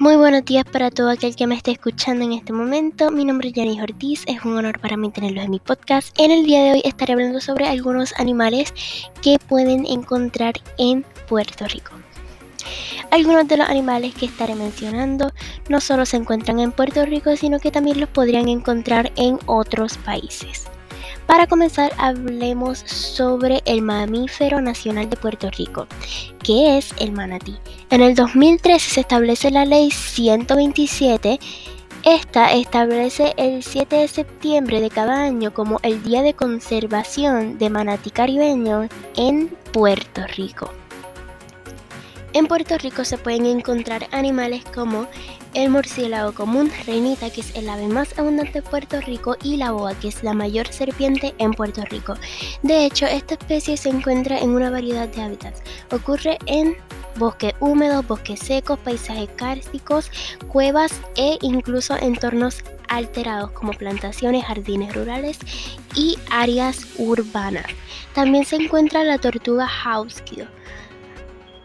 Muy buenos días para todo aquel que me esté escuchando en este momento. Mi nombre es Yanis Ortiz, es un honor para mí tenerlos en mi podcast. En el día de hoy estaré hablando sobre algunos animales que pueden encontrar en Puerto Rico. Algunos de los animales que estaré mencionando no solo se encuentran en Puerto Rico, sino que también los podrían encontrar en otros países. Para comenzar, hablemos sobre el mamífero nacional de Puerto Rico, que es el manatí. En el 2013 se establece la ley 127. Esta establece el 7 de septiembre de cada año como el Día de Conservación de Manatí Caribeño en Puerto Rico. En Puerto Rico se pueden encontrar animales como el murciélago común, reinita, que es el ave más abundante de Puerto Rico, y la boa, que es la mayor serpiente en Puerto Rico. De hecho, esta especie se encuentra en una variedad de hábitats. Ocurre en bosques húmedos, bosques secos, paisajes cársticos, cuevas e incluso entornos alterados como plantaciones, jardines rurales y áreas urbanas. También se encuentra la tortuga Hauskio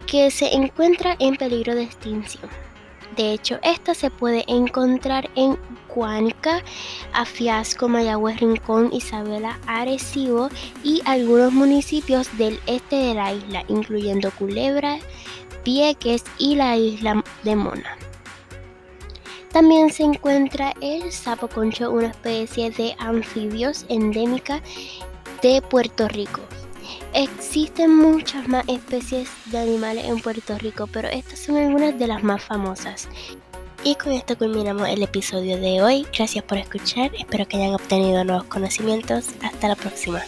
que se encuentra en peligro de extinción. De hecho, esta se puede encontrar en Cuánca, Afiasco, Mayagüez, Rincón, Isabela, Arecibo y algunos municipios del este de la isla, incluyendo Culebra, Pieques y la isla de Mona. También se encuentra el sapo concho, una especie de anfibios endémica de Puerto Rico. Existen muchas más especies de animales en Puerto Rico, pero estas son algunas de las más famosas. Y con esto culminamos el episodio de hoy. Gracias por escuchar, espero que hayan obtenido nuevos conocimientos. Hasta la próxima.